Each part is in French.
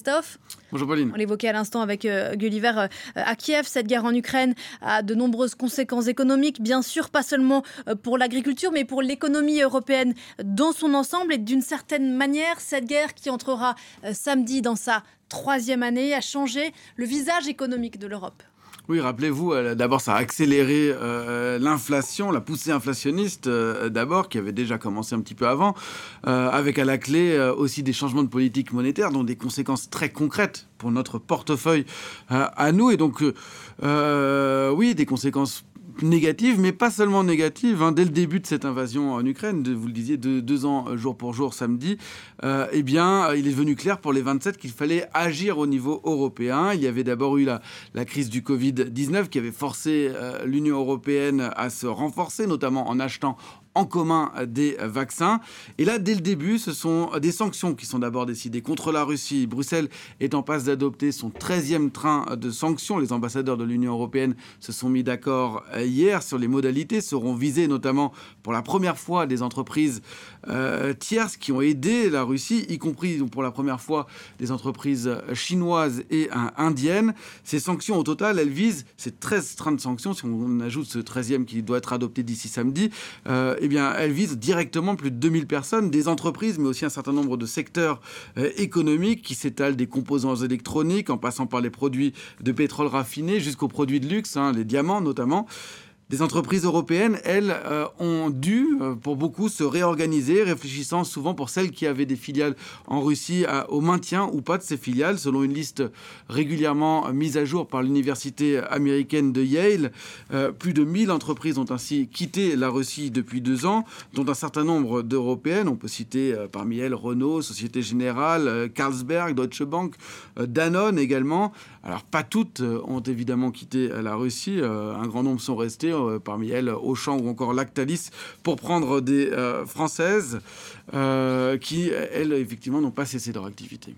Christophe. Bonjour Pauline. On l'évoquait à l'instant avec euh, Gulliver euh, à Kiev. Cette guerre en Ukraine a de nombreuses conséquences économiques, bien sûr, pas seulement euh, pour l'agriculture, mais pour l'économie européenne dans son ensemble. Et d'une certaine manière, cette guerre qui entrera samedi dans sa troisième année a changé le visage économique de l'Europe. Oui, rappelez-vous, euh, d'abord, ça a accéléré euh, l'inflation, la poussée inflationniste, euh, d'abord, qui avait déjà commencé un petit peu avant, avec à la clé aussi des changements de politique monétaire, dont des conséquences très concrètes pour notre portefeuille à nous. Et donc, oui, des conséquences négative, mais pas seulement négative. Hein. Dès le début de cette invasion en Ukraine, vous le disiez, de deux ans euh, jour pour jour samedi, euh, eh bien, euh, il est devenu clair pour les 27 qu'il fallait agir au niveau européen. Il y avait d'abord eu la, la, crise du Covid-19 qui avait forcé l'Union européenne à se renforcer, notamment en achetant en commun des vaccins. Et là, dès le début, ce sont des sanctions qui sont d'abord décidées contre la Russie. Bruxelles est en passe d'adopter son 13e train de sanctions. Les ambassadeurs de l'Union européenne se sont mis d'accord hier sur les modalités. Seront visées notamment pour la première fois des entreprises euh, tierces qui ont aidé la Russie, y compris pour la première fois des entreprises chinoises et indiennes. Ces sanctions, au total, elles visent ces 13 trains de sanctions, si on ajoute ce 13e qui doit être adopté d'ici samedi, euh, eh elle vise directement plus de 2000 personnes, des entreprises, mais aussi un certain nombre de secteurs euh, économiques qui s'étalent des composants électroniques, en passant par les produits de pétrole raffiné jusqu'aux produits de luxe, hein, les diamants notamment. Des entreprises européennes, elles, euh, ont dû, euh, pour beaucoup, se réorganiser, réfléchissant souvent pour celles qui avaient des filiales en Russie au maintien ou pas de ces filiales, selon une liste régulièrement mise à jour par l'université américaine de Yale. Euh, plus de 1000 entreprises ont ainsi quitté la Russie depuis deux ans, dont un certain nombre d'européennes. On peut citer parmi elles Renault, Société Générale, Carlsberg, Deutsche Bank, Danone également. Alors pas toutes ont évidemment quitté la Russie, un grand nombre sont restées euh, parmi elles Auchan ou encore Lactalis, pour prendre des euh, Françaises euh, qui, elles, effectivement, n'ont pas cessé leur activité.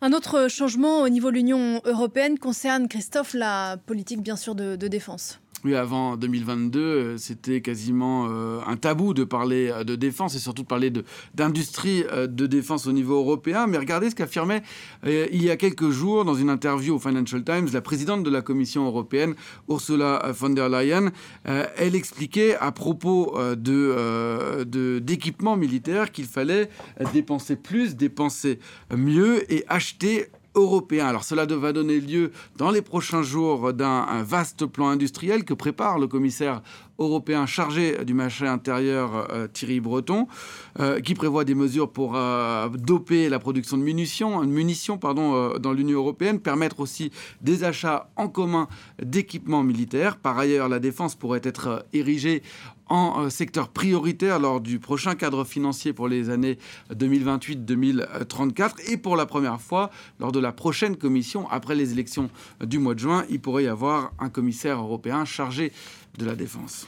Un autre changement au niveau de l'Union européenne concerne, Christophe, la politique, bien sûr, de défense. Oui, avant 2022, euh, c'était quasiment euh, un tabou de parler euh, de défense et surtout de parler d'industrie de, défense au niveau européen. Mais regardez ce qu'affirmait il y a quelques jours dans une interview au Financial Times la présidente de la Commission européenne, Ursula von der Leyen. elle expliquait à propos de d'équipements militaires qu'il fallait dépenser plus, dépenser mieux et acheter européen. Alors cela va donner lieu dans les prochains jours d'un vaste plan industriel que prépare le commissaire européen chargé du marché intérieur euh, Thierry Breton, euh, qui prévoit des mesures pour euh, doper la production de munitions, munitions pardon, dans l'Union européenne, permettre aussi des achats en commun d'équipements militaires. Par ailleurs, la défense pourrait être érigée en secteur prioritaire lors du prochain cadre financier pour les années 2028-2034. Et pour la première fois, lors de la prochaine commission, après les élections du mois de juin, il pourrait y avoir un commissaire européen chargé de la défense.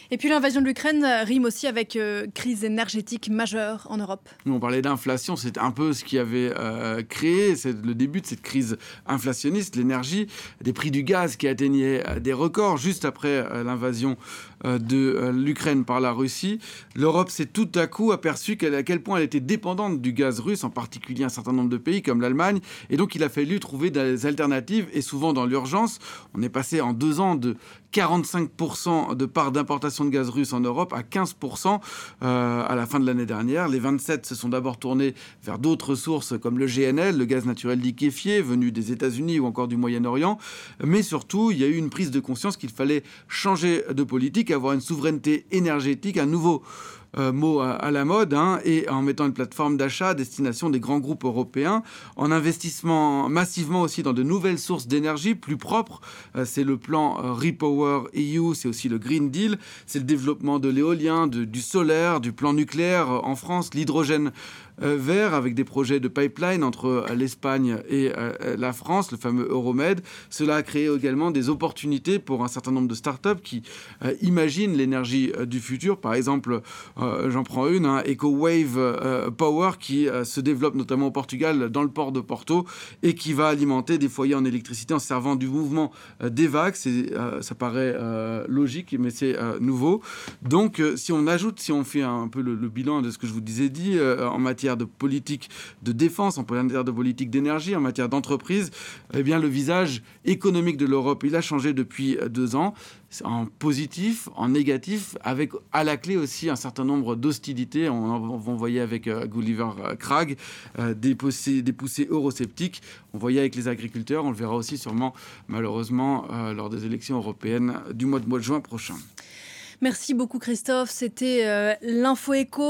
Et puis l'invasion de l'Ukraine rime aussi avec euh, crise énergétique majeure en Europe. on parlait d'inflation, c'est un peu ce qui avait euh, créé le début de cette crise inflationniste, l'énergie, des prix du gaz qui atteignaient euh, des records juste après l'invasion de l'Ukraine par la Russie. L'Europe s'est tout à coup aperçue à quel point elle était dépendante du gaz russe, en particulier un certain nombre de pays comme l'Allemagne, et donc il a fallu trouver des alternatives, et souvent dans l'urgence. On est passé en deux ans de 45% de part d'importation de gaz russe en Europe à 15% euh, à la fin de l'année dernière. Les 27 se sont d'abord tournés vers d'autres sources comme le GNL, le gaz naturel liquéfié, venu des États-Unis ou encore du Moyen-Orient. Mais surtout, il y a eu une prise de conscience qu'il fallait changer de politique, avoir une souveraineté énergétique, un nouveau euh, mot à, la mode, hein, et en mettant une plateforme d'achat à destination des grands groupes européens, en investissement massivement aussi dans de nouvelles sources d'énergie plus propres. Euh, c'est le plan euh, Repower EU, c'est aussi le Green Deal, c'est le développement de l'éolien, du solaire, du plan nucléaire en France, l'hydrogène vert avec des projets de pipeline entre l'Espagne et la France, le fameux Euromed. Cela a créé également des opportunités pour un certain nombre de startups qui imaginent l'énergie du futur. Par exemple, euh, j'en prends une, hein, EcoWave euh, Power, qui euh, se développe notamment au Portugal, dans le port de Porto, et qui va alimenter des foyers en électricité en servant du mouvement des vagues. ça paraît logique, mais c'est nouveau. Donc, si on ajoute, si on fait un peu le, bilan de ce que je vous disais dit en matière matière de politique de défense, en matière de politique d'énergie, en matière d'entreprise, eh bien le visage économique de l'Europe, il a changé depuis deux ans en positif, en négatif, avec à la clé aussi un certain nombre d'hostilités. On, on, voyait avec euh, Gulliver Krag euh, des, poussées, des poussées eurosceptiques. On voyait avec les agriculteurs. On le verra aussi sûrement, malheureusement, euh, lors des élections européennes du mois de, mois de juin prochain. Merci beaucoup Christophe. C'était euh, l'info écho.